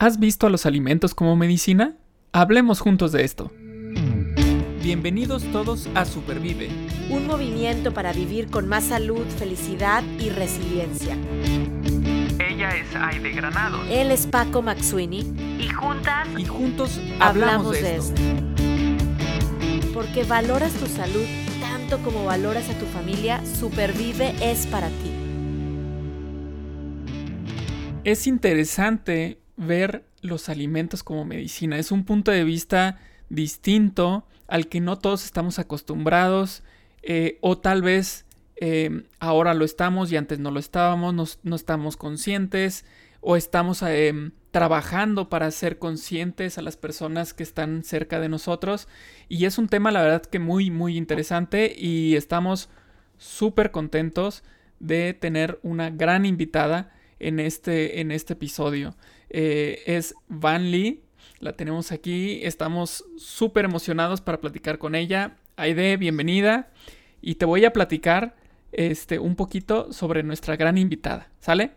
¿Has visto a los alimentos como medicina? Hablemos juntos de esto. Bienvenidos todos a Supervive. Un movimiento para vivir con más salud, felicidad y resiliencia. Ella es Aide Granados. Él es Paco Maxuini. Y juntas. Y juntos hablamos, de, esto. Porque valoras tu salud tanto como valoras a tu familia, Supervive es para ti. Es interesante ver los alimentos como medicina. Es un punto de vista distinto al que no todos estamos acostumbrados eh, o tal vez eh, ahora lo estamos y antes no lo estábamos, no, estamos conscientes o estamos eh, trabajando para ser conscientes a las personas que están cerca de nosotros. Y es un tema, la verdad, que muy, muy interesante y estamos súper contentos de tener una gran invitada en este, en este episodio. Eh, es Van Lee, la tenemos aquí, estamos súper emocionados para platicar con ella. Aide, bienvenida. Y te voy a platicar este, un poquito sobre nuestra gran invitada, ¿sale?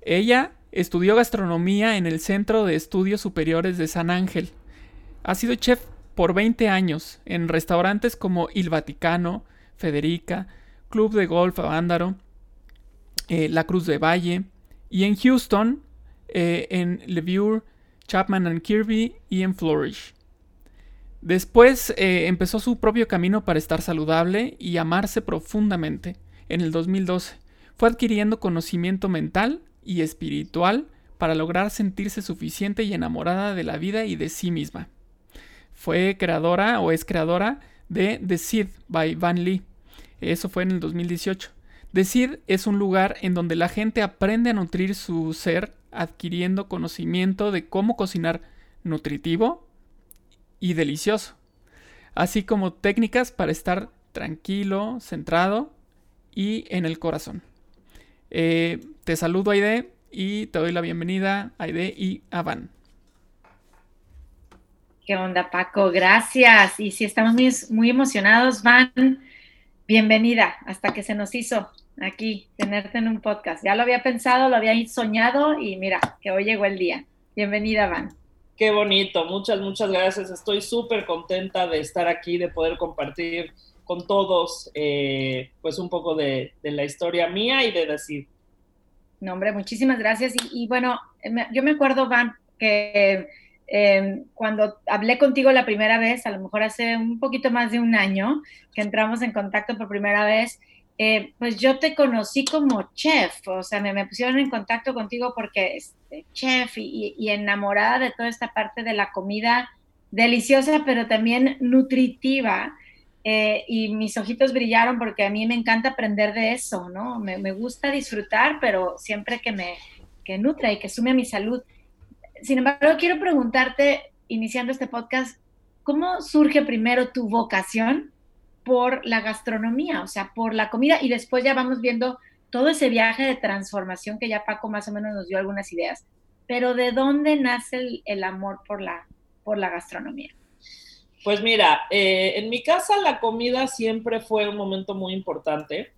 Ella estudió gastronomía en el Centro de Estudios Superiores de San Ángel. Ha sido chef por 20 años en restaurantes como Il Vaticano, Federica, Club de Golf Avándaro, eh, La Cruz de Valle, y en Houston, eh, en Levure, Chapman Kirby y en Flourish. Después eh, empezó su propio camino para estar saludable y amarse profundamente. En el 2012 fue adquiriendo conocimiento mental y espiritual para lograr sentirse suficiente y enamorada de la vida y de sí misma. Fue creadora o es creadora de The Seed by Van Lee. Eso fue en el 2018. Decir es un lugar en donde la gente aprende a nutrir su ser adquiriendo conocimiento de cómo cocinar nutritivo y delicioso, así como técnicas para estar tranquilo, centrado y en el corazón. Eh, te saludo Aide y te doy la bienvenida Aide y a Van. ¿Qué onda Paco? Gracias. Y si estamos muy, muy emocionados, Van, bienvenida hasta que se nos hizo aquí, tenerte en un podcast. Ya lo había pensado, lo había soñado y mira, que hoy llegó el día. Bienvenida, Van. Qué bonito, muchas, muchas gracias. Estoy súper contenta de estar aquí, de poder compartir con todos, eh, pues un poco de, la historia mía y de decir. No, hombre, muchísimas gracias. Y, bueno, yo me acuerdo, Van, que em, cuando hablé contigo la primera vez, a lo mejor hace un poquito más de un año, que entramos en contacto por primera vez, eh, pues yo te conocí como chef, o sea, me, pusieron en contacto contigo porque este, chef y, enamorada de toda esta parte de la comida deliciosa, pero también nutritiva. Eh, y mis ojitos brillaron porque a mí me encanta aprender de eso, ¿no? Me, me gusta disfrutar, pero siempre que me que nutra y que sume a mi salud. Sin embargo, quiero preguntarte, iniciando este podcast, ¿cómo surge primero tu vocación por la gastronomía, o sea, por la comida, y después ya vamos viendo todo ese viaje de transformación que ya Paco más o menos nos dio algunas ideas. Pero ¿de dónde nace el, amor por la, por la gastronomía? Pues mira, eh, en mi casa la comida siempre fue un momento muy importante.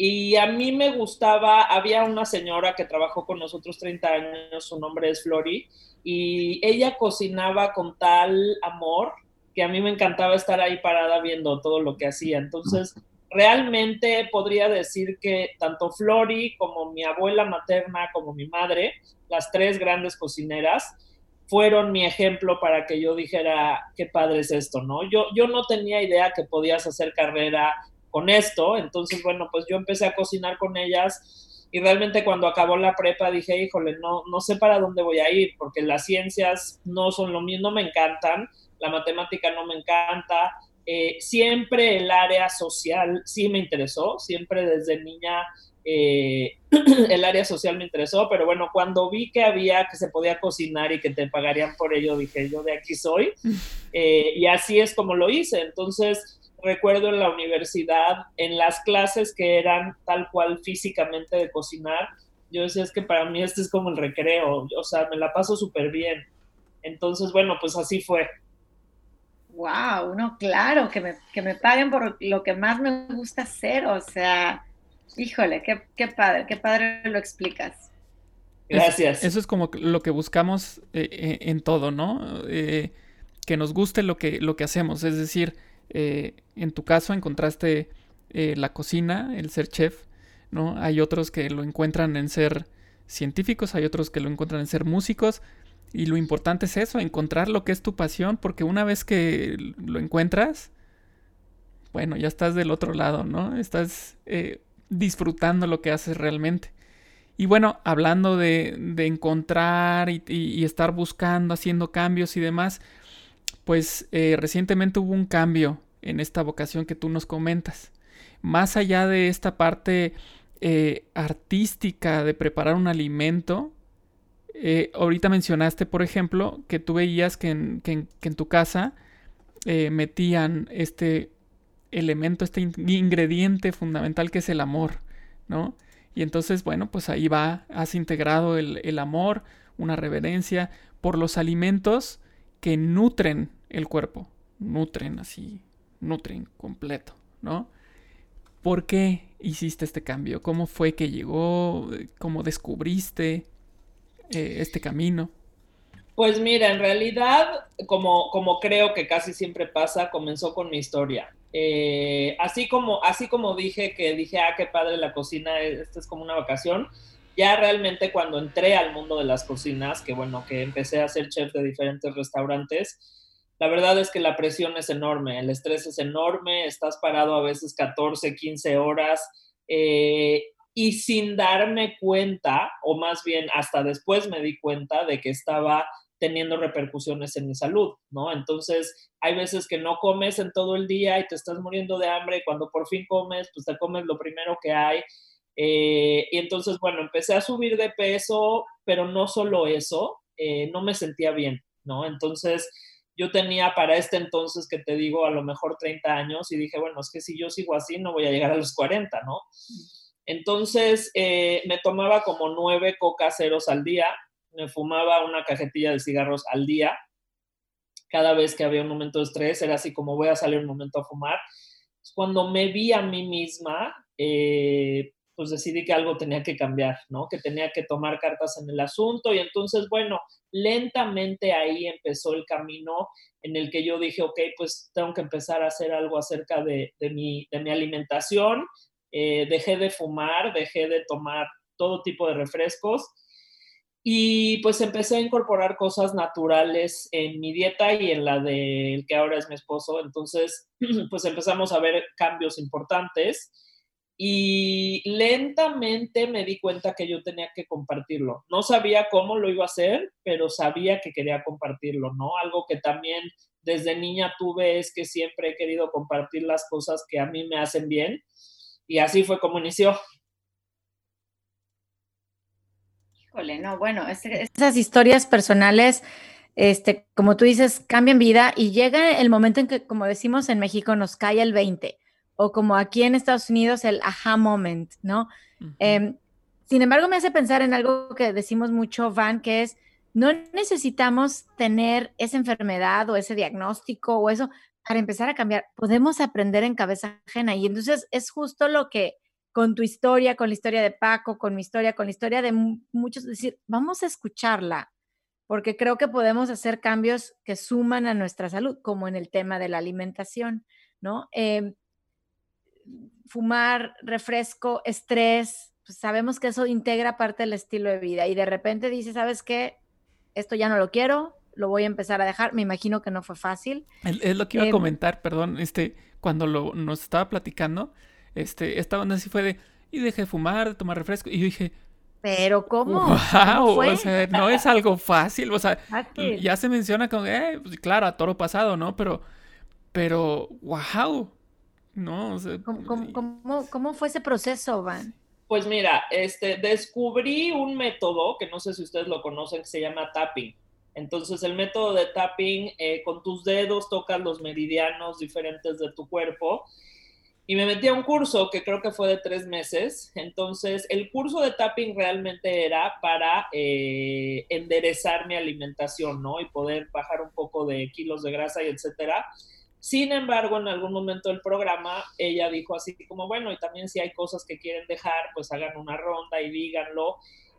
Y a mí me gustaba, había una señora que trabajó con nosotros 30 años, su nombre es Flori, y ella cocinaba con tal amor que a mí me encantaba estar ahí parada viendo todo lo que hacía. Entonces, realmente podría decir que tanto Flori como mi abuela materna como mi madre, las tres grandes cocineras, fueron mi ejemplo para que yo dijera, qué padre es esto, ¿no? Yo, yo no tenía idea que podías hacer carrera con esto, entonces, bueno, pues yo empecé a cocinar con ellas y realmente cuando acabó la prepa dije, híjole, no, no sé para dónde voy a ir, porque las ciencias no son lo mío, no me encantan, la matemática no me encanta. Eh, siempre el área social sí me interesó, siempre desde niña eh, el área social me interesó, pero bueno, cuando vi que había, que se podía cocinar y que te pagarían por ello, dije, yo de aquí soy. Eh, y así es como lo hice. Entonces, recuerdo en la universidad, en las clases que eran tal cual físicamente de cocinar, yo decía, es que para mí este es como el recreo, o sea, me la paso súper bien. Entonces, bueno, pues así fue wow, no, claro, que me, que me paguen por lo que más me gusta hacer, o sea, híjole, qué, qué padre, qué padre lo explicas. Gracias. eso es como lo que buscamos eh, eh, en todo, ¿no? Eh, que nos guste lo que, lo que hacemos. Es decir, en tu caso encontraste la cocina, el ser chef, ¿no? Hay otros que lo encuentran en ser científicos, hay otros que lo encuentran en ser músicos. Y lo importante es eso, encontrar lo que es tu pasión, porque una vez que lo encuentras, bueno, ya estás del otro lado, ¿no? Estás disfrutando lo que haces realmente. Y bueno, hablando de, encontrar y, estar buscando, haciendo cambios y demás, pues eh, recientemente hubo un cambio en esta vocación que tú nos comentas. Más allá de esta parte eh, artística de preparar un alimento, eh, ahorita mencionaste, por ejemplo, que tú veías que en, que en tu casa metían este elemento, este ingrediente fundamental que es el amor, ¿no? Y entonces, bueno, pues ahí va, has integrado el, amor, una reverencia por los alimentos que nutren el cuerpo, nutren así, nutren completo, ¿no? ¿Por qué hiciste este cambio? ¿Cómo fue que llegó? ¿Cómo descubriste eh, este camino? Pues mira, en realidad, como, como creo que casi siempre pasa, comenzó con mi historia. Eh, así, como, así como dije que dije, ah, qué padre la cocina, esta es como una vacación, ya realmente cuando entré al mundo de las cocinas, que bueno, que empecé a ser chef de diferentes restaurantes, la verdad es que la presión es enorme, el estrés es enorme, estás parado a veces 14, 15 horas eh, y sin darme cuenta, o más bien hasta después me di cuenta de que estaba teniendo repercusiones en mi salud, ¿no? Entonces, hay veces que no comes en todo el día y te estás muriendo de hambre y cuando por fin comes, pues te comes lo primero que hay. Eh, y entonces, bueno, empecé a subir de peso, pero no solo eso, eh, no me sentía bien, ¿no? Entonces, yo tenía para este entonces, que te digo, a lo mejor 30 años y dije, bueno, es que si yo sigo así, no voy a llegar a los 40, ¿no? Entonces, eh, me tomaba como nueve coca ceros al día, me fumaba una cajetilla de cigarros al día. Cada vez que había un momento de estrés, era así como voy a salir un momento a fumar. Cuando me vi a mí misma, eh, pues decidí que algo tenía que cambiar, ¿no? Que tenía que tomar cartas en el asunto y entonces, bueno, lentamente ahí empezó el camino en el que yo dije, ok, pues tengo que empezar a hacer algo acerca de, mi, de mi, alimentación. Eh, dejé de fumar, dejé de tomar todo tipo de refrescos y pues empecé a incorporar cosas naturales en mi dieta y en la del que ahora es mi esposo. Entonces, pues empezamos a ver cambios importantes y lentamente me di cuenta que yo tenía que compartirlo. No sabía cómo lo iba a hacer, pero sabía que quería compartirlo, ¿no? Algo que también desde niña tuve es que siempre he querido compartir las cosas que a mí me hacen bien y así fue como inició. no, bueno, esas historias personales, este, como tú dices, cambian vida y llega el momento en que, como decimos en México, nos cae el 20, o como aquí en Estados Unidos, el aha moment, ¿no? Em, sin embargo, me hace pensar en algo que decimos mucho, Van, que es, no necesitamos tener esa enfermedad o ese diagnóstico o eso para empezar a cambiar. Podemos aprender en cabeza ajena y entonces es justo lo que con tu historia, con la historia de Paco, con mi historia, con la historia de muchos, decir, vamos a escucharla, porque creo que podemos hacer cambios que suman a nuestra salud, como en el tema de la alimentación, ¿no? Em, fumar, refresco, estrés, pues sabemos que eso integra parte del estilo de vida y de repente dices, ¿sabes qué? Esto ya no lo quiero, lo voy a empezar a dejar. Me imagino que no fue fácil. Es lo que iba a em, comentar, perdón, este, cuando lo, nos estaba platicando, este, esta onda así fue de, y dejé de fumar, de tomar refresco, y yo dije, pero ¿cómo? Wow, o sea, no es algo fácil, o sea, ya se menciona como, eh, pues, claro, a toro pasado, ¿no? Pero, pero, wow, ¿no? ¿Cómo, cómo, fue ese proceso, Van? Pues mira, este, descubrí un método que no sé si ustedes lo conocen, que se llama tapping. Entonces, el método de tapping, eh, con tus dedos tocas los meridianos diferentes de tu cuerpo y me metí a un curso que creo que fue de tres meses. Entonces, el curso de tapping realmente era para eh, enderezar mi alimentación, ¿no? Y poder bajar un poco de kilos de grasa y etcétera. Sin embargo, en algún momento del programa, ella dijo así como, bueno, y también si hay cosas que quieren dejar, pues hagan una ronda y díganlo.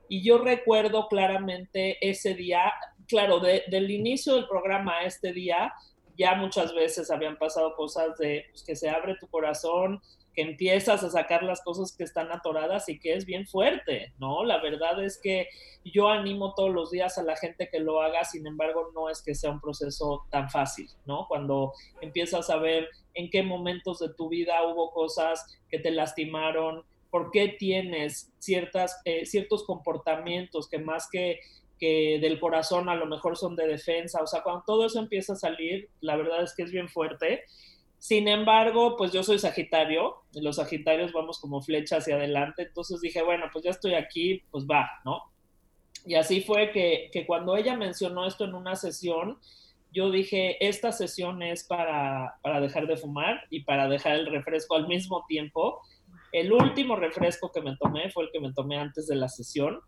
Y yo recuerdo claramente ese día, claro, del inicio del programa a este día, ya muchas veces habían pasado cosas de pues, que se abre tu corazón, que empiezas a sacar las cosas que están atoradas y que es bien fuerte, ¿no? La verdad es que yo animo todos los días a la gente que lo haga, sin embargo, no es que sea un proceso tan fácil, ¿no? Cuando empiezas a ver en qué momentos de tu vida hubo cosas que te lastimaron, por qué tienes ciertas, eh, ciertos comportamientos que más que que del corazón a lo mejor son de defensa, o sea, cuando todo eso empieza a salir, la verdad es que es bien fuerte. Sin embargo, pues yo soy Sagitario, y los Sagitarios vamos como flecha hacia adelante, entonces dije, bueno, pues ya estoy aquí, pues va, ¿no? Y así fue que, que cuando ella mencionó esto en una sesión, yo dije, esta sesión es para, para dejar de fumar y para dejar el refresco al mismo tiempo. El último refresco que me tomé fue el que me tomé antes de la sesión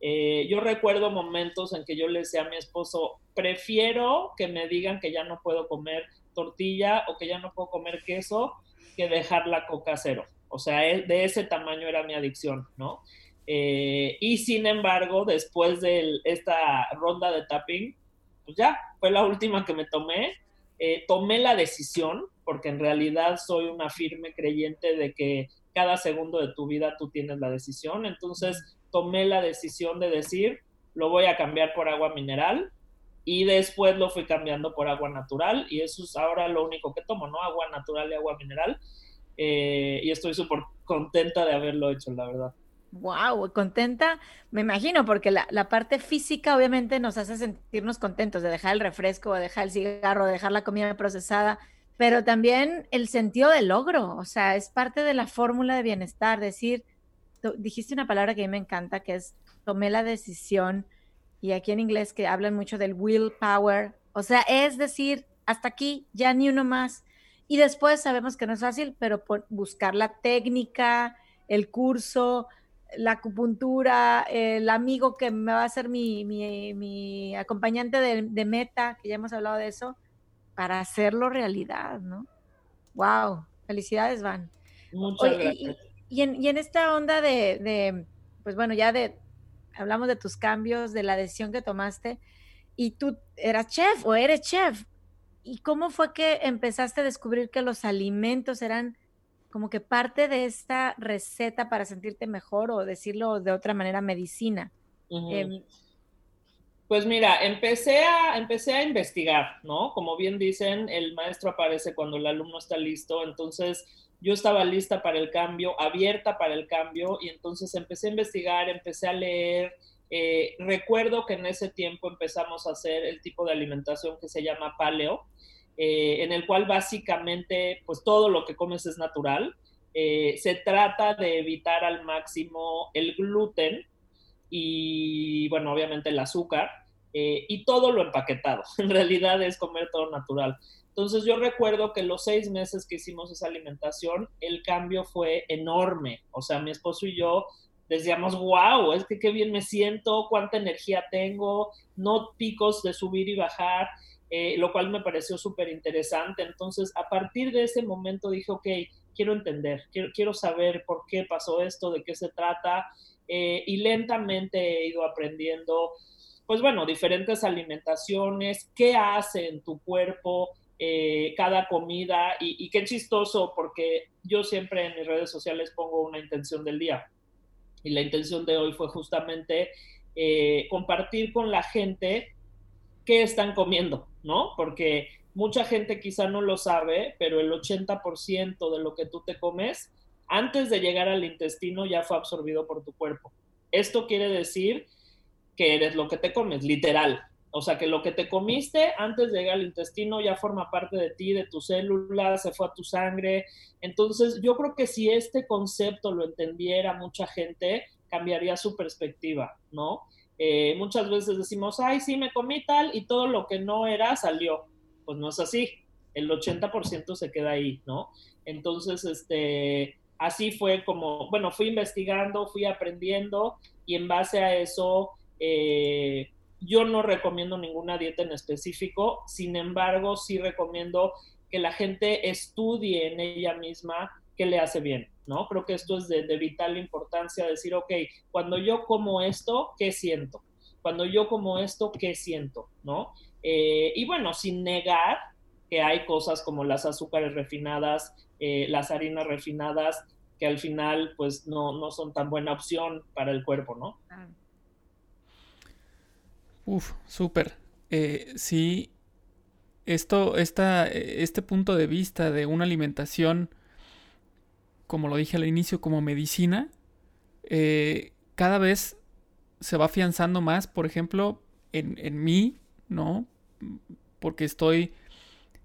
eh, yo recuerdo momentos en que yo le decía a mi esposo, prefiero que me digan que ya no puedo comer tortilla o que ya no puedo comer queso que dejar la coca cero. O sea, e, de ese tamaño era mi adicción, ¿no? Eh, y sin embargo, después de esta ronda de tapping, pues ya, fue la última que me tomé. Eh, tomé la decisión, porque en realidad soy una firme creyente de que cada segundo de tu vida tú tienes la decisión. Entonces, tomé la decisión de decir, lo voy a cambiar por agua mineral y después lo fui cambiando por agua natural y eso es ahora lo único que tomo, ¿no? Agua natural y agua mineral. Eh, y estoy súper contenta de haberlo hecho, la verdad. Wow, contenta, me imagino, porque la, parte física obviamente nos hace sentirnos contentos de dejar el refresco, de dejar el cigarro, de dejar la comida procesada, pero también el sentido del logro, o sea, es parte de la fórmula de bienestar, decir, dijiste una palabra que a mí me encanta, que es tomé la decisión, y aquí en inglés que hablan mucho del willpower, o sea, es decir, hasta aquí, ya ni uno más. Y después sabemos que no es fácil, pero por buscar la técnica, el curso, la acupuntura, el amigo que me va a ser mi, mi, acompañante de, meta, que ya hemos hablado de eso, para hacerlo realidad, ¿no? ¡Wow! Felicidades, Van. Muchas gracias. Y en, esta onda de, pues bueno, ya de, hablamos de tus cambios, de la decisión que tomaste, y tú eras chef o eres chef. ¿Y cómo fue que empezaste a descubrir que los alimentos eran como que parte de esta receta para sentirte mejor o decirlo de otra manera, medicina? Em, pues mira, empecé a, empecé a investigar, ¿no? Como bien dicen, el maestro aparece cuando el alumno está listo, entonces yo estaba lista para el cambio, abierta para el cambio, y entonces empecé a investigar, empecé a leer. Eh, recuerdo que en ese tiempo empezamos a hacer el tipo de alimentación que se llama paleo, eh, en el cual básicamente pues todo lo que comes es natural. Eh, se trata de evitar al máximo el gluten y bueno, obviamente el azúcar y todo lo empaquetado. En realidad es comer todo natural. Entonces yo recuerdo que los seis meses que hicimos esa alimentación, el cambio fue enorme. O sea, mi esposo y yo decíamos, wow, es que qué bien me siento, cuánta energía tengo, no picos de subir y bajar, eh, lo cual me pareció súper interesante. Entonces, a partir de ese momento dije, ok, quiero entender, quiero, saber por qué pasó esto, de qué se trata, eh, y lentamente he ido aprendiendo, pues bueno, diferentes alimentaciones, qué hace en tu cuerpo, eh, cada comida y, qué chistoso porque yo siempre en mis redes sociales pongo una intención del día y la intención de hoy fue justamente eh, compartir con la gente qué están comiendo, ¿no? Porque mucha gente quizá no lo sabe, pero el 80% de lo que tú te comes antes de llegar al intestino ya fue absorbido por tu cuerpo. Esto quiere decir que eres lo que te comes, literal, o sea, que lo que te comiste antes de llegar al intestino ya forma parte de ti, de tus células, se fue a tu sangre. Entonces, yo creo que si este concepto lo entendiera mucha gente, cambiaría su perspectiva, ¿no? Eh, muchas veces decimos, ay, sí, me comí tal y todo lo que no era salió. Pues no es así. El 80% se queda ahí, ¿no? Entonces, este, así fue como, bueno, fui investigando, fui aprendiendo y en base a eso, eh, yo no recomiendo ninguna dieta en específico, sin embargo, sí recomiendo que la gente estudie en ella misma qué le hace bien, ¿no? Creo que esto es de, vital importancia, decir, ok, cuando yo como esto, ¿qué siento? Cuando yo como esto, ¿qué siento? ¿No? Eh, y bueno, sin negar que hay cosas como las azúcares refinadas, eh, las harinas refinadas, que al final pues no, no, son tan buena opción para el cuerpo, ¿no? Uf, súper. Eh, sí, esto, esta, este punto de vista de una alimentación, como lo dije al inicio, como medicina, eh, cada vez se va afianzando más, por ejemplo, en, en mí, ¿no? Porque estoy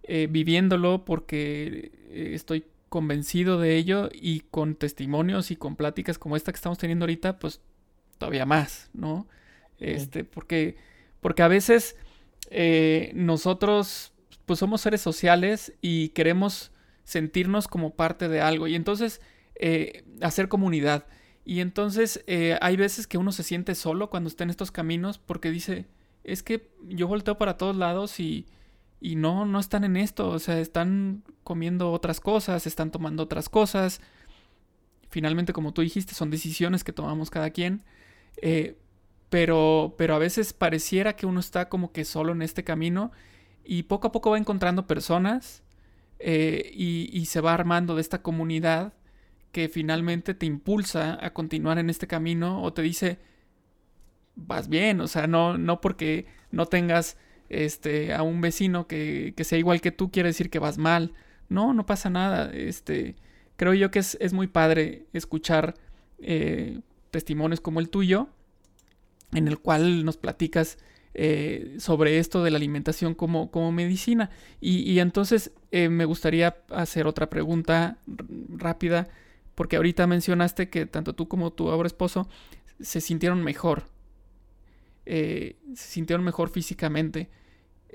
eh, viviéndolo, porque estoy convencido de ello y con testimonios y con pláticas como esta que estamos teniendo ahorita, pues todavía más, ¿no? Este, porque, porque a veces eh, nosotros, pues somos seres sociales y queremos sentirnos como parte de algo y entonces eh, hacer comunidad. Y entonces eh, hay veces que uno se siente solo cuando está en estos caminos porque dice, es que yo volteo para todos lados y y no, no están en esto, o sea, están comiendo otras cosas, están tomando otras cosas. Finalmente, como tú dijiste, son decisiones que tomamos cada quien. Eh, pero, pero a veces pareciera que uno está como que solo en este camino y poco a poco va encontrando personas eh, y, se va armando de esta comunidad que finalmente te impulsa a continuar en este camino o te dice, vas bien, o sea, no, no porque no tengas este, a un vecino que, sea igual que tú quiere decir que vas mal. No, no pasa nada. Este, creo yo que es, muy padre escuchar eh, testimonios como el tuyo, en el cual nos platicas eh, sobre esto de la alimentación como, como medicina. Y, entonces eh, me gustaría hacer otra pregunta rápida, porque ahorita mencionaste que tanto tú como tu ahora esposo se sintieron mejor. se sintieron mejor físicamente.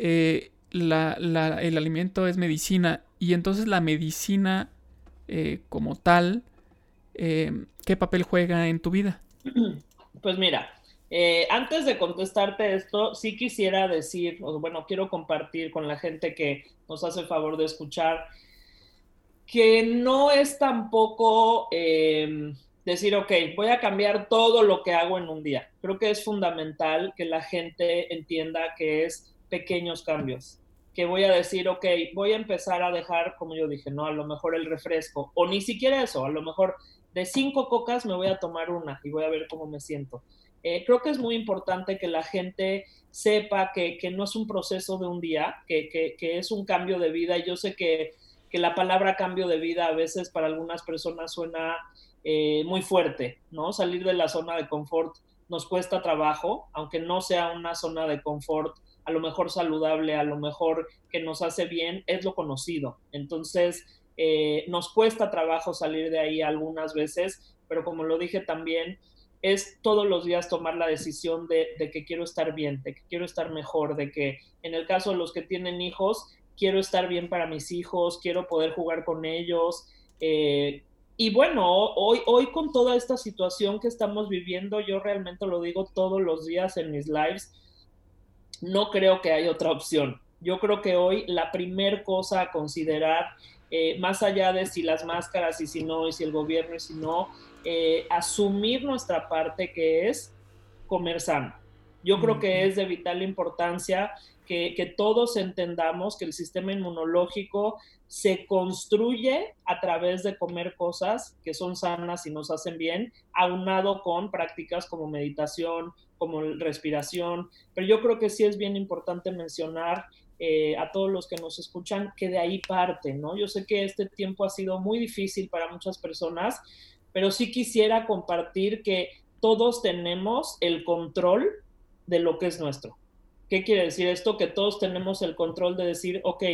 Eh, el alimento es medicina y entonces la medicina eh, como tal, eh, ¿qué papel juega en tu vida? Pues mira, antes de contestarte esto, sí quisiera decir, o bueno, quiero compartir con la gente que nos hace el favor de escuchar, que no es tampoco em, decir, ok, voy a cambiar todo lo que hago en un día. Creo que es fundamental que la gente entienda que es pequeños cambios, que voy a decir, ok, voy a empezar a dejar, como yo dije, ¿no? A lo mejor el refresco, o ni siquiera eso, a lo mejor de cinco cocas me voy a tomar una y voy a ver cómo me siento. Eh, creo que es muy importante que la gente sepa que, no es un proceso de un día, que, que, es un cambio de vida. Yo sé que, la palabra cambio de vida a veces para algunas personas suena eh, muy fuerte, ¿no? Salir de la zona de confort nos cuesta trabajo, aunque no sea una zona de confort a lo mejor saludable, a lo mejor que nos hace bien, es lo conocido. Entonces, eh, nos cuesta trabajo salir de ahí algunas veces, pero como lo dije también, es todos los días tomar la decisión de, que quiero estar bien, de que quiero estar mejor, de que en el caso de los que tienen hijos, quiero estar bien para mis hijos, quiero poder jugar con ellos. Eh, y bueno, hoy, hoy con toda esta situación que estamos viviendo, yo realmente lo digo todos los días en mis lives, no creo que haya otra opción. Yo creo que hoy la primer cosa a considerar, eh, más allá de si las máscaras y si no, y si el gobierno y si no, eh, asumir nuestra parte que es comer sano. Yo creo que es de vital importancia que, que, todos entendamos que el sistema inmunológico se construye a través de comer cosas que son sanas y nos hacen bien, aunado con prácticas como meditación, como respiración, pero yo creo que sí es bien importante mencionar eh, a todos los que nos escuchan que de ahí parte, ¿no? Yo sé que este tiempo ha sido muy difícil para muchas personas, pero sí quisiera compartir que todos tenemos el control de lo que es nuestro. ¿Qué quiere decir esto? Que todos tenemos el control de decir, ok,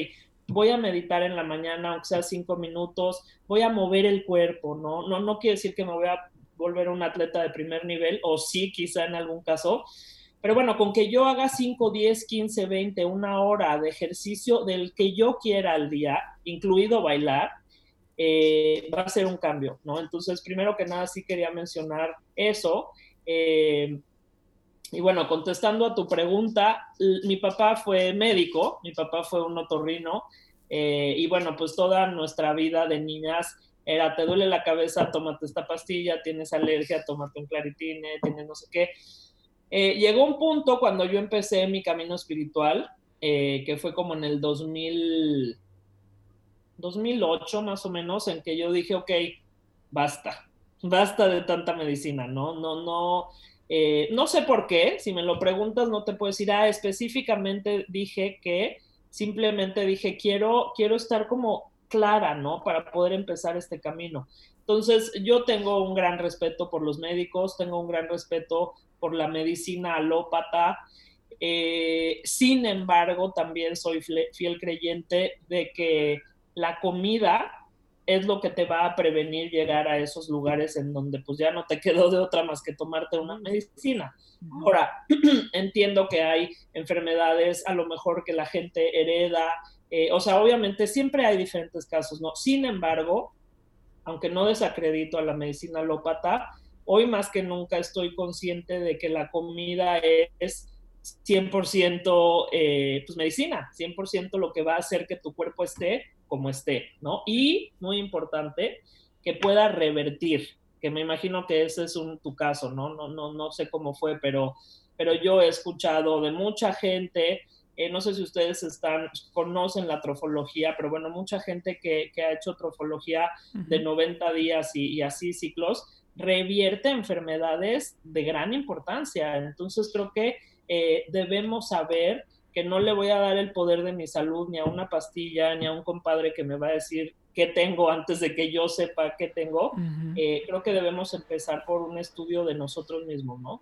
voy a meditar en la mañana, aunque sea cinco minutos, voy a mover el cuerpo, ¿no? No, no quiere decir que me voy a volver un atleta de primer nivel, o sí, quizá en algún caso. Pero bueno, con que yo haga 5, 10, 15, 20, una hora de ejercicio del que yo quiera al día, incluido bailar, eh, va a ser un cambio, ¿no? Entonces, primero que nada, sí quería mencionar eso. Eh, y bueno, contestando a tu pregunta, mi papá fue médico, mi papá fue un otorrino, eh, y bueno, pues toda nuestra vida de niñas era, te duele la cabeza, tómate esta pastilla, tienes alergia, tómate un claritine, tienes no sé qué. Llegó un punto cuando yo empecé mi camino espiritual, que fue como en el 2000, 2008 más o menos, en que yo dije, ok, basta, basta de tanta medicina, ¿no? No, no, eh, no sé por qué, si me lo preguntas no te puedo decir, ah, específicamente dije que simplemente dije, quiero, quiero estar como clara, ¿no? Para poder empezar este camino. Entonces, yo tengo un gran respeto por los médicos, tengo un gran respeto por la medicina alópata. Eh, sin embargo, también soy fiel creyente de que la comida es lo que te va a prevenir llegar a esos lugares en donde pues ya no te quedó de otra más que tomarte una medicina. Ahora, entiendo que hay enfermedades a lo mejor que la gente hereda, eh, o sea, obviamente siempre hay diferentes casos, ¿no? Sin embargo, aunque no desacredito a la medicina alópata, hoy más que nunca estoy consciente de que la comida es 100% eh, pues medicina, 100% lo que va a hacer que tu cuerpo esté como esté, ¿no? Y, muy importante, que pueda revertir, que me imagino que ese es un, tu caso, ¿no? No, no, no sé cómo fue, pero, pero yo he escuchado de mucha gente, eh, no sé si ustedes están, conocen la trofología, pero bueno, mucha gente que, que ha hecho trofología de 90 días y, y así ciclos, revierte enfermedades de gran importancia. Entonces creo que eh, debemos saber que no le voy a dar el poder de mi salud ni a una pastilla, ni a un compadre que me va a decir qué tengo antes de que yo sepa qué tengo. Eh, creo que debemos empezar por un estudio de nosotros mismos, ¿no?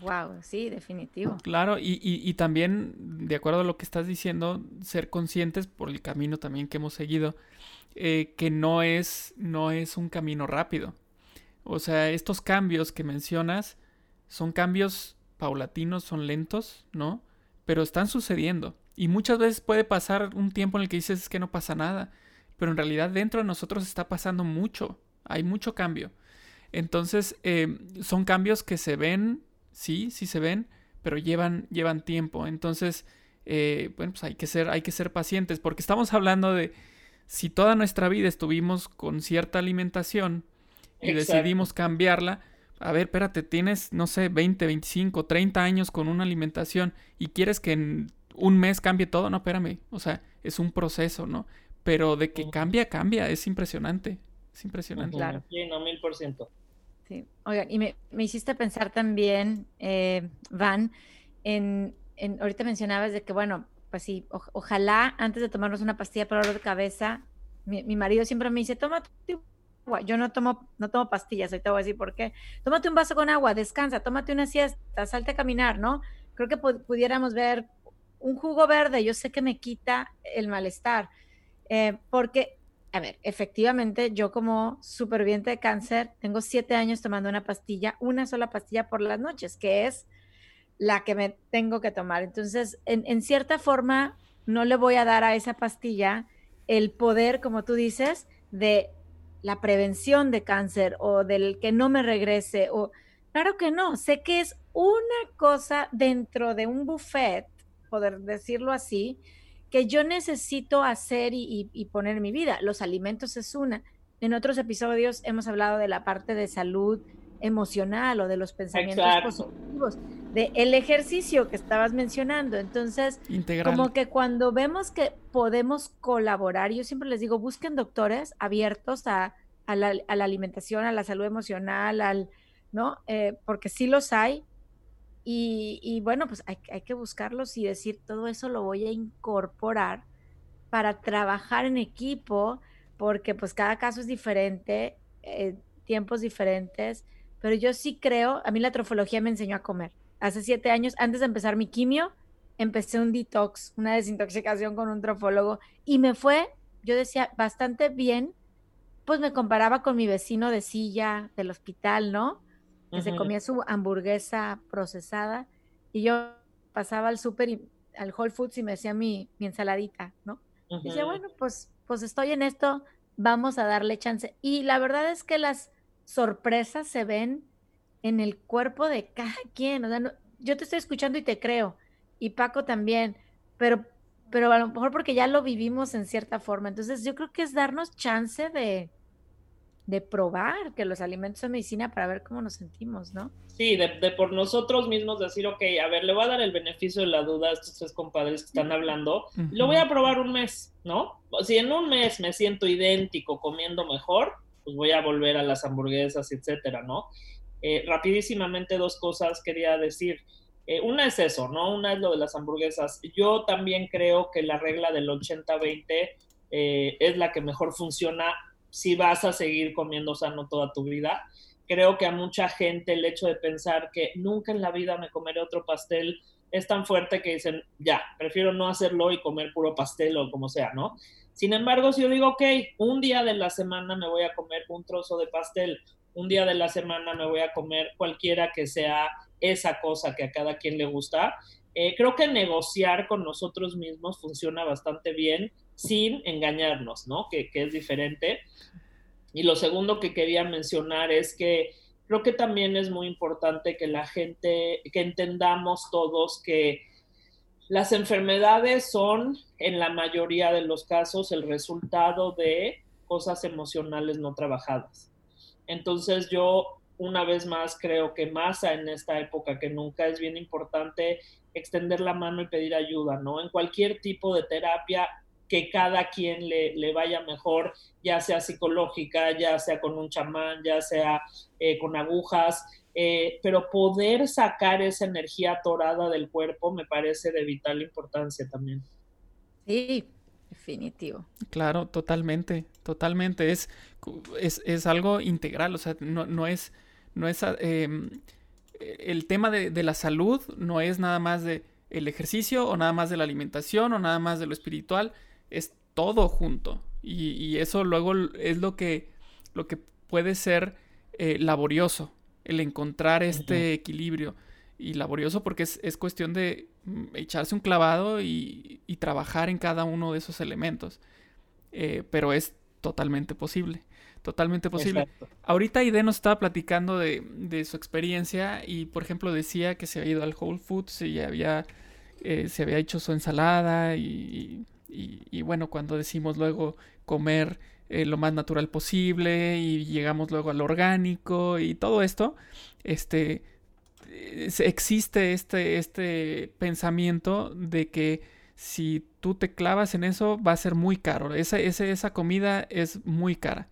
Wow, sí, definitivo. Claro, y, y, también, de acuerdo a lo que estás diciendo, ser conscientes por el camino también que hemos seguido, eh, que no es, no es un camino rápido. O sea, estos cambios que mencionas son cambios paulatinos, son lentos, ¿no? Pero están sucediendo. Y muchas veces puede pasar un tiempo en el que dices que no pasa nada, pero en realidad dentro de nosotros está pasando mucho, hay mucho cambio. Entonces, eh, son cambios que se ven, sí, sí se ven, pero llevan, llevan tiempo. Entonces, eh, bueno, pues hay que, ser, hay que ser pacientes, porque estamos hablando de si toda nuestra vida estuvimos con cierta alimentación y decidimos cambiarla, a ver, espérate, tienes, no sé, 20, 25, 30 años con una alimentación y quieres que en un mes cambie todo, no, espérame, o sea, es un proceso, ¿no? Pero de que cambia, cambia, es impresionante, es impresionante. Claro. Sí, no, mil por ciento. Sí, oigan, y me, hiciste pensar también, eh, Van, en, en, ahorita mencionabas de que, bueno, pues sí, ojalá antes de tomarnos una pastilla para dolor de cabeza, mi, mi marido siempre me dice, toma yo no tomo, no tomo pastillas, ahorita voy a decir por qué. Tómate un vaso con agua, descansa, tómate una siesta, salte a caminar, ¿no? Creo que pudiéramos ver un jugo verde, yo sé que me quita el malestar, eh, porque, a ver, efectivamente, yo como superviviente de cáncer, tengo siete años tomando una pastilla, una sola pastilla por las noches, que es la que me tengo que tomar. Entonces, en, en cierta forma, no le voy a dar a esa pastilla el poder, como tú dices, de la prevención de cáncer o del que no me regrese o claro que no, sé que es una cosa dentro de un buffet, poder decirlo así, que yo necesito hacer y, poner en mi vida. Los alimentos es una. En otros episodios hemos hablado de la parte de salud emocional o de los pensamientos positivos, de el ejercicio que estabas mencionando. Entonces, como que cuando vemos que podemos colaborar, yo siempre les digo, busquen doctores abiertos a, la, alimentación, a la salud emocional, al, ¿no? Eh, porque sí los hay. Y, bueno, pues hay, hay, que buscarlos y decir, todo eso lo voy a incorporar para trabajar en equipo, porque pues cada caso es diferente, eh, tiempos diferentes pero yo sí creo, a mí la trofología me enseñó a comer. Hace siete años, antes de empezar mi quimio, empecé un detox, una desintoxicación con un trofólogo y me fue, yo decía, bastante bien, pues me comparaba con mi vecino de silla del hospital, ¿no? Que se comía su hamburguesa procesada y yo pasaba al súper y al Whole Foods y me hacía mi, mi ensaladita, ¿no? Y decía, bueno, pues, pues estoy en esto, vamos a darle chance. Y la verdad es que las sorpresas se ven en el cuerpo de cada quien. O sea, yo te estoy escuchando y te creo, y Paco también, pero, pero a lo mejor porque ya lo vivimos en cierta forma. Entonces yo creo que es darnos chance de, de probar que los alimentos son medicina para ver cómo nos sentimos, ¿no? Sí, de, por nosotros mismos decir, ok, a ver, le voy a dar el beneficio de la duda a estos tres compadres que están hablando, lo voy a probar un mes, ¿no? Si en un mes me siento idéntico comiendo mejor, pues voy a volver a las hamburguesas, etcétera, ¿no? Eh, rapidísimamente dos cosas quería decir. Eh, una es eso, ¿no? Una es lo de las hamburguesas. Yo también creo que la regla del 80-20 eh, es la que mejor funciona si vas a seguir comiendo sano toda tu vida. Creo que a mucha gente el hecho de pensar que nunca en la vida me comeré otro pastel es tan fuerte que dicen, ya, prefiero no hacerlo y comer puro pastel o como sea, ¿no? Sin embargo, si yo digo, ok, un día de la semana me voy a comer un trozo de pastel, un día de la semana me voy a comer cualquiera que sea esa cosa que a cada quien le gusta, eh, creo que negociar con nosotros mismos funciona bastante bien sin engañarnos, ¿no? Que, es diferente. Y lo segundo que quería mencionar es que creo que también es muy importante que la gente, que entendamos todos que las enfermedades son, en la mayoría de los casos, el resultado de cosas emocionales no trabajadas. Entonces yo, una vez más, creo que más en esta época que nunca es bien importante extender la mano y pedir ayuda, ¿no? En cualquier tipo de terapia que cada quien le, vaya mejor, ya sea psicológica, ya sea con un chamán, ya sea eh, con agujas, eh, pero poder sacar esa energía atorada del cuerpo me parece de vital importancia también. Sí, definitivo. Claro, totalmente, totalmente. Es, es, algo integral, o sea, no, es, no es em, el tema de, de, la salud, no es nada más de el ejercicio o nada más de la alimentación o nada más de lo espiritual, es todo junto. Y, eso luego es lo que, lo que puede ser eh, laborioso, el encontrar este equilibrio. Y laborioso porque es, cuestión de echarse un clavado y, trabajar en cada uno de esos elementos. Eh, pero es totalmente posible. Totalmente posible. Ahorita Ide nos estaba platicando de, su experiencia y, por ejemplo, decía que se había ido al Whole Foods y había, eh, se había hecho su ensalada y y, bueno, cuando decimos luego comer eh, lo más natural posible y llegamos luego al orgánico y todo esto, este, existe este, este pensamiento de que si tú te clavas en eso va a ser muy caro. Esa, esa, comida es muy cara.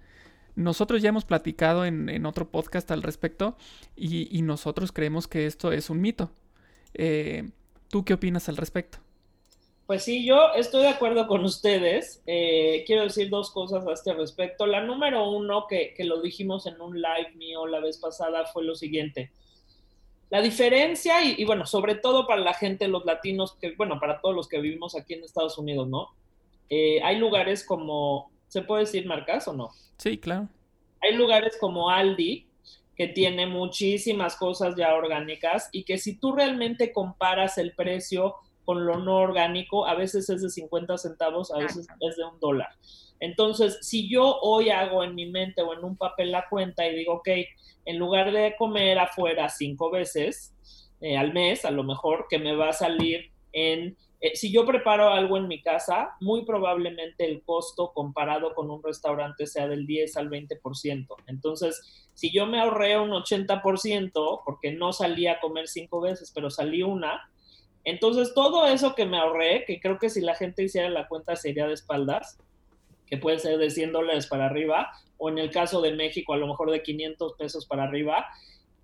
Nosotros ya hemos platicado en, otro podcast al respecto y, nosotros creemos que esto es un mito. Eh, ¿Tú qué opinas al respecto? Pues sí, yo estoy de acuerdo con ustedes. Eh, quiero decir dos cosas a este respecto. La número uno, que, lo dijimos en un live mío la vez pasada, fue lo siguiente. La diferencia, y, bueno, sobre todo para la gente, los latinos, que bueno, para todos los que vivimos aquí en Estados Unidos, ¿no? Eh, hay lugares como, ¿se puede decir marcas o no? Sí, claro. Hay lugares como Aldi, que tiene muchísimas cosas ya orgánicas y que si tú realmente comparas el precio con lo no orgánico, a veces es de 50 centavos, a veces es de un dólar. Entonces, si yo hoy hago en mi mente o en un papel la cuenta y digo, ok, en lugar de comer afuera cinco veces eh, al mes, a lo mejor que me va a salir en, eh, si yo preparo algo en mi casa, muy probablemente el costo comparado con un restaurante sea del 10 al 20%. Entonces, si yo me ahorré un 80% porque no salí a comer cinco veces, pero salí una, entonces, todo eso que me ahorré, que creo que si la gente hiciera la cuenta sería de espaldas, que puede ser de 100 dólares para arriba, o en el caso de México, a lo mejor de 500 pesos para arriba,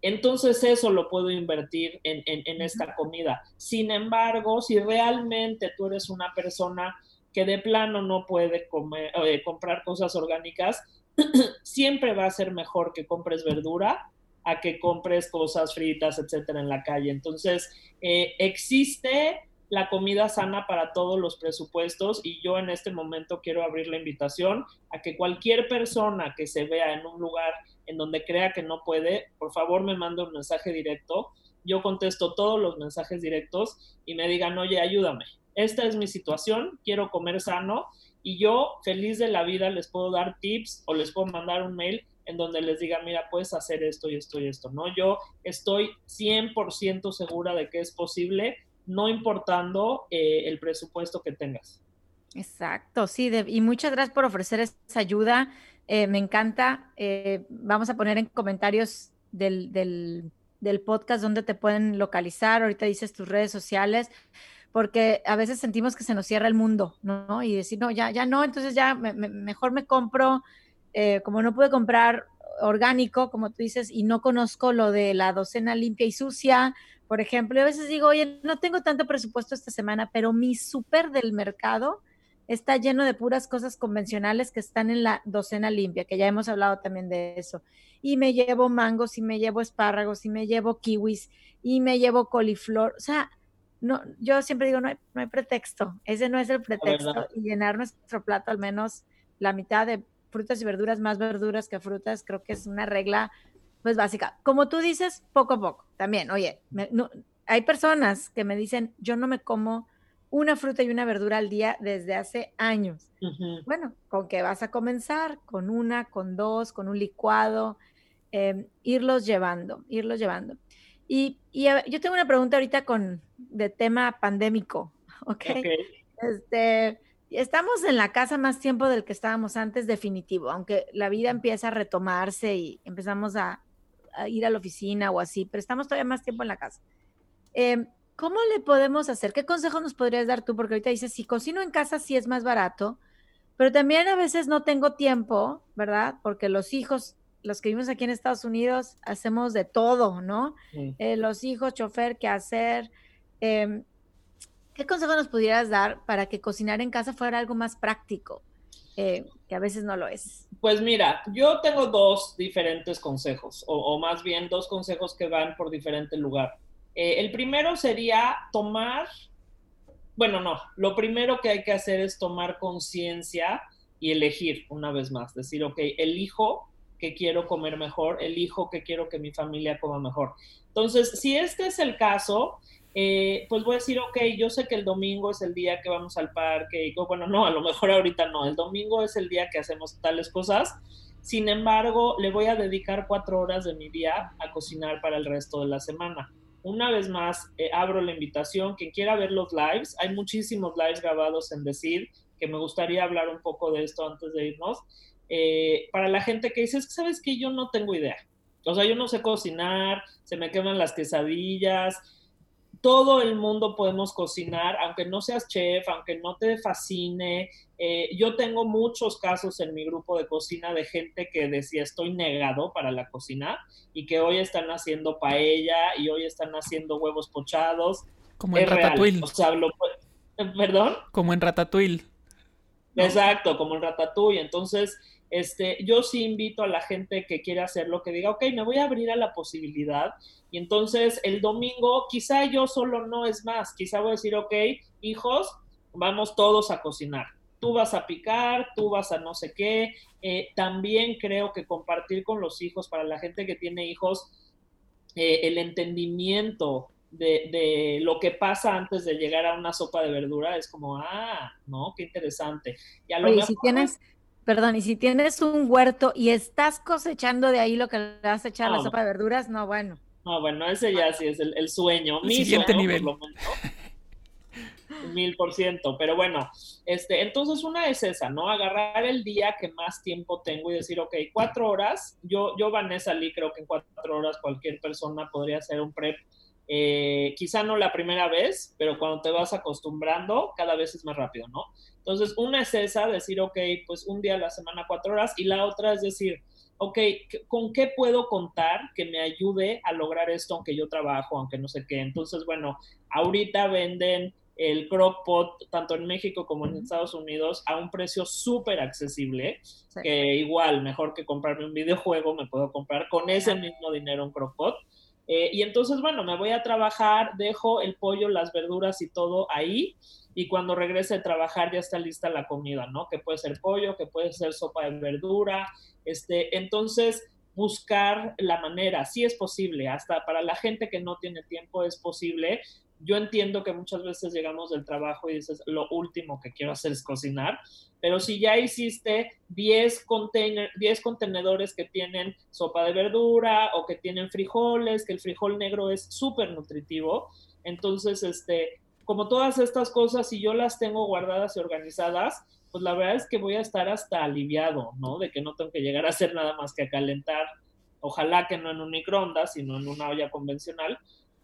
entonces eso lo puedo invertir en, esta comida. Sin embargo, si realmente tú eres una persona que de plano no puede comer, eh, comprar cosas orgánicas, siempre va a ser mejor que compres verdura a que compres cosas fritas, etcétera, en la calle. Entonces, eh, existe la comida sana para todos los presupuestos y yo en este momento quiero abrir la invitación a que cualquier persona que se vea en un lugar en donde crea que no puede, por favor me mande un mensaje directo. Yo contesto todos los mensajes directos y me digan, oye, ayúdame. Esta es mi situación, quiero comer sano y yo feliz de la vida les puedo dar tips o les puedo mandar un mail en donde les diga, mira, puedes hacer esto y esto y esto, ¿no? Yo estoy 100% segura de que es posible, no importando eh, el presupuesto que tengas. Exacto, sí, y muchas gracias por ofrecer esa ayuda. Eh, me encanta. Eh, vamos a poner en comentarios del, del, podcast donde te pueden localizar. Ahorita dices tus redes sociales, porque a veces sentimos que se nos cierra el mundo, ¿no? Y decir, no, ya, ya no, entonces ya mejor me compro, como no pude comprar orgánico, como tú dices, y no conozco lo de la docena limpia y sucia, por ejemplo, y a veces digo, oye, no tengo tanto presupuesto esta semana, pero mi súper del mercado está lleno de puras cosas convencionales que están en la docena limpia, que ya hemos hablado también de eso. Y me llevo mangos, y me llevo espárragos, y me llevo kiwis, y me llevo coliflor. O sea, no, yo siempre digo, no hay, no hay pretexto. Ese no es el pretexto. Y llenar nuestro plato al menos la mitad de frutas y verduras, más verduras que frutas, creo que es una regla pues básica. Como tú dices, poco a poco. También, oye, no, hay personas que me dicen, yo no me como una fruta y una verdura al día desde hace años. Bueno, ¿con qué vas a comenzar? Con una, con dos, con un licuado, em, irlos llevando, irlos llevando. Y, yo tengo una pregunta ahorita con de tema pandémico, ¿ok? Este, estamos en la casa más tiempo del que estábamos antes, definitivo, aunque la vida empieza a retomarse y empezamos a, ir a la oficina o así, pero estamos todavía más tiempo en la casa. Em, ¿Cómo le podemos hacer? ¿Qué consejo nos podrías dar tú? Porque ahorita dices, si cocino en casa sí es más barato, pero también a veces no tengo tiempo, ¿verdad? Porque los hijos, los que vivimos aquí en Estados Unidos, hacemos de todo, ¿no? Eh, los hijos, chofer, qué hacer. Em, ¿Qué consejo nos pudieras dar para que cocinar en casa fuera algo más práctico? Eh, que a veces no lo es. Pues mira, yo tengo dos diferentes consejos, o, más bien dos consejos que van por diferente lugar. Eh, el primero sería tomar, bueno, no, lo primero que hay que hacer es tomar conciencia y elegir una vez más, decir, ok, elijo que quiero comer mejor, elijo que quiero que mi familia coma mejor. Entonces, si este es el caso, eh, pues voy a decir, ok, yo sé que el domingo es el día que vamos al parque, y bueno, no, a lo mejor ahorita no, el domingo es el día que hacemos tales cosas, sin embargo, le voy a dedicar cuatro horas de mi día a cocinar para el resto de la semana. Una vez más, eh, abro la invitación, quien quiera ver los lives, hay muchísimos lives grabados en Decir, que me gustaría hablar un poco de esto antes de irnos. Eh, para la gente que dice, sabes que yo no tengo idea. O sea, yo no sé cocinar, se me queman las quesadillas, todo el mundo podemos cocinar, aunque no seas chef, aunque no te fascine. Eh, yo tengo muchos casos en mi grupo de cocina de gente que decía estoy negado para la cocina y que hoy están haciendo paella y hoy están haciendo huevos pochados. Como en Ratatouille. O sea, ¿Perdón? Como en Ratatouille. Exacto, como en Ratatouille. Entonces, este, yo sí invito a la gente que quiere hacerlo que diga, ok, me voy a abrir a la posibilidad. Y entonces el domingo, quizá yo solo no es más, quizá voy a decir, ok, hijos, vamos todos a cocinar. Tú vas a picar, tú vas a no sé qué. Eh, también creo que compartir con los hijos, para la gente que tiene hijos, eh, el entendimiento de, de, lo que pasa antes de llegar a una sopa de verdura es como, ah, ¿no? Qué interesante. Y a lo mejor, si tienes, Perdón, y si tienes un huerto y estás cosechando de ahí lo que le vas a echar a la sopa de verduras, no, bueno. No, bueno, ese ya sí es el, sueño. Mi siguiente nivel. Mil por ciento. Pero bueno, este, entonces una es esa, ¿no? Agarrar el día que más tiempo tengo y decir, ok, cuatro horas. Yo, yo Vanessa Lee, creo que en cuatro horas cualquier persona podría hacer un prep. Eh, quizá no la primera vez, pero cuando te vas acostumbrando, cada vez es más rápido, ¿no? Entonces, una es esa, decir, ok, pues un día a la semana, cuatro horas, y la otra es decir, ok, ¿con qué puedo contar que me ayude a lograr esto aunque yo trabajo, aunque no sé qué? Entonces, bueno, ahorita venden el crock pot, tanto en México como en Estados Unidos, a un precio súper accesible, que igual, mejor que comprarme un videojuego, me puedo comprar con ese mismo dinero un crock pot. Eh, y entonces, bueno, me voy a trabajar, dejo el pollo, las verduras y todo ahí y cuando regrese a trabajar ya está lista la comida, ¿no? Que puede ser pollo, que puede ser sopa de verdura, este, entonces buscar la manera, sí es posible, hasta para la gente que no tiene tiempo es posible. Yo entiendo que muchas veces llegamos del trabajo y dices, lo último que quiero hacer es cocinar, pero si ya hiciste 10, container, 10 contenedores que tienen sopa de verdura o que tienen frijoles, que el frijol negro es súper nutritivo, entonces, este, como todas estas cosas, si yo las tengo guardadas y organizadas, pues la verdad es que voy a estar hasta aliviado, ¿no? De que no tengo que llegar a hacer nada más que a calentar, ojalá que no en un microondas, sino en una olla convencional.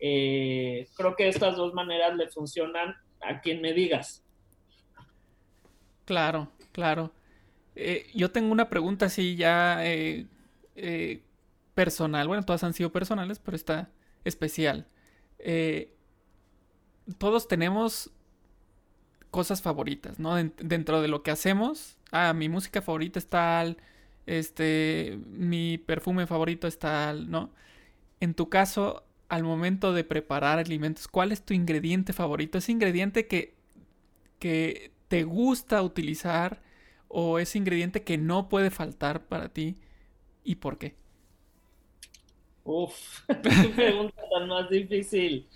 Eh, creo que estas dos maneras le funcionan a quien me digas. Claro, claro. Eh, yo tengo una pregunta así ya eh, personal. Bueno, todas han sido personales, pero está especial. todos tenemos cosas favoritas, ¿no? dentro de lo que hacemos, ah, mi música favorita es tal, este, mi perfume favorito es tal, ¿no? En tu caso, al momento de preparar alimentos, ¿cuál es tu ingrediente favorito? ¿Ese ingrediente que, que te gusta utilizar o ese ingrediente que no puede faltar para ti y por qué? Uf, qué pregunta tan más difícil.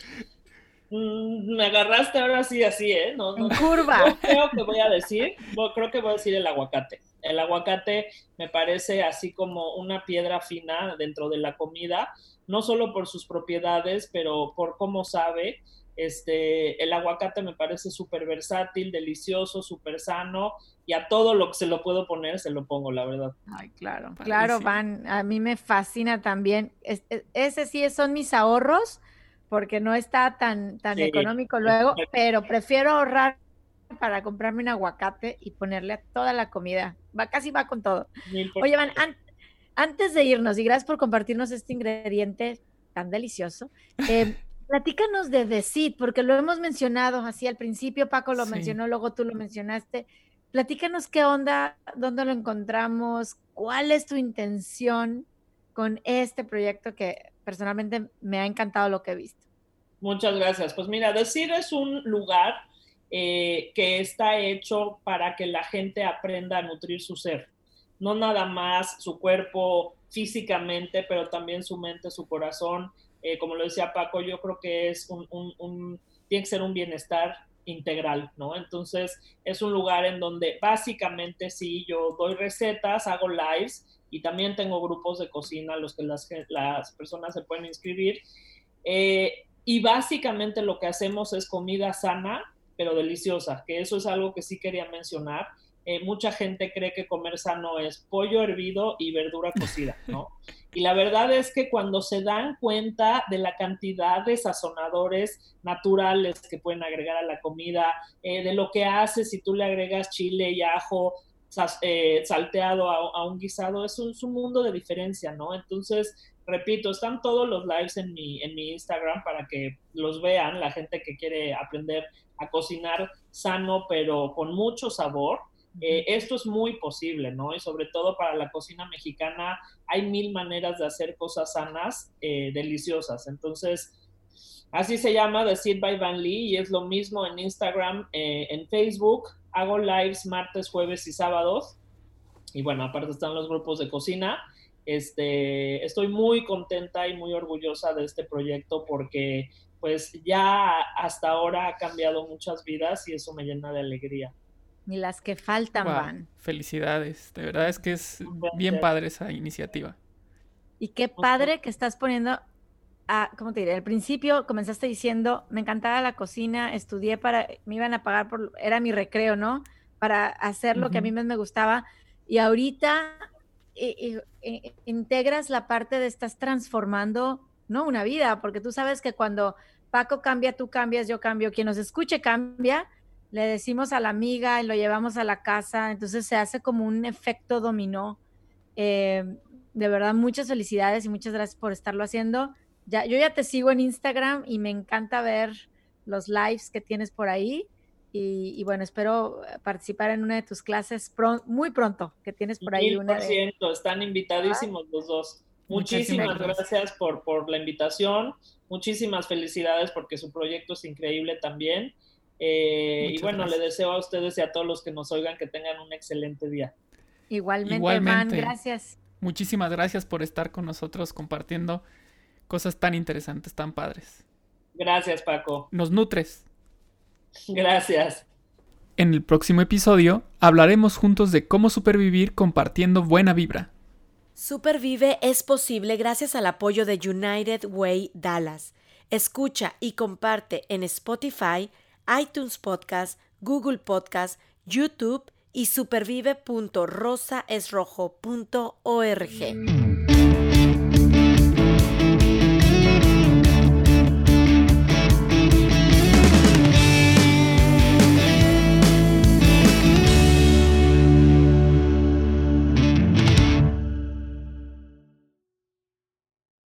Mm, me agarraste ahora sí así, ¿eh? No, no, curva. creo que voy a decir, creo que voy a decir el aguacate. El aguacate me parece así como una piedra fina dentro de la comida, no solo por sus propiedades, pero por cómo sabe. Este, el aguacate me parece súper versátil, delicioso, súper sano y a todo lo que se lo puedo poner se lo pongo, la verdad. Ay, claro, claro, Van, a mí me fascina también. ese sí son mis ahorros porque no está tan, tan económico luego, pero prefiero ahorrar para comprarme un aguacate y ponerle a toda la comida. Va, casi va con todo. Oye, Van, antes de irnos, y gracias por compartirnos este ingrediente tan delicioso, eh, platícanos de The Seed, porque lo hemos mencionado así al principio, Paco lo mencionó, luego tú lo mencionaste. Platícanos qué onda, dónde lo encontramos, cuál es tu intención con este proyecto que personalmente me ha encantado lo que he visto. Muchas gracias. Pues mira, Decir es un lugar eh, que está hecho para que la gente aprenda a nutrir su ser. No nada más su cuerpo físicamente, pero también su mente, su corazón. Eh, como lo decía Paco, yo creo que es un, tiene que ser un bienestar integral, ¿no? Entonces es un lugar en donde básicamente sí, yo doy recetas, hago lives y también tengo grupos de cocina a los que las, las personas se pueden inscribir. Eh, y básicamente lo que hacemos es comida sana, pero deliciosa, que eso es algo que sí quería mencionar. Eh, mucha gente cree que comer sano es pollo hervido y verdura cocida, ¿no? Y la verdad es que cuando se dan cuenta de la cantidad de sazonadores naturales que pueden agregar a la comida, eh, de lo que hace si tú le agregas chile y ajo, eh, salteado a, un guisado, es un, mundo de diferencia, ¿no? Entonces, repito, están todos los lives en mi, en mi Instagram para que los vean, la gente que quiere aprender a cocinar sano, pero con mucho sabor. Eh, esto es muy posible, ¿no? Y sobre todo para la cocina mexicana hay mil maneras de hacer cosas sanas, eh, deliciosas. Entonces, así se llama The Seed by Van Lee y es lo mismo en Instagram, en Facebook, hago lives martes, jueves y sábados. Y bueno, aparte están los grupos de cocina. Este, estoy muy contenta y muy orgullosa de este proyecto porque pues ya hasta ahora ha cambiado muchas vidas y eso me llena de alegría. Y las que faltan van. Felicidades, de verdad es que es bien padre esa iniciativa. Y qué padre que estás poniendo Ah, ¿cómo te diré? Al principio comenzaste diciendo, me encantaba la cocina, estudié para, me iban a pagar por, era mi recreo, ¿no? Para hacer lo que a mí más me gustaba. Y ahorita eh, integras la parte de estás transformando, ¿no? Una vida, porque tú sabes que cuando Paco cambia, tú cambias, yo cambio, quien nos escuche cambia, le decimos a la amiga y lo llevamos a la casa, entonces se hace como un efecto dominó. Eh, de verdad, muchas felicidades y muchas gracias por estarlo haciendo yo ya te sigo en Instagram y me encanta ver los lives que tienes por ahí. Y, bueno, espero participar en una de tus clases muy pronto, que tienes por ahí una. De... están invitadísimos los dos. Muchísimas, gracias, por, por la invitación. Muchísimas felicidades porque su proyecto es increíble también. Eh, y bueno, le deseo a ustedes y a todos los que nos oigan que tengan un excelente día. Igualmente, Igualmente. gracias. Muchísimas gracias por estar con nosotros compartiendo cosas tan interesantes, tan padres. Gracias, Paco. Nos nutres. Gracias. En el próximo episodio hablaremos juntos de cómo supervivir compartiendo buena vibra. Supervive es posible gracias al apoyo de United Way Dallas. Escucha y comparte en Spotify, iTunes Podcast, Google Podcast, YouTube y supervive.rosaesrojo.org.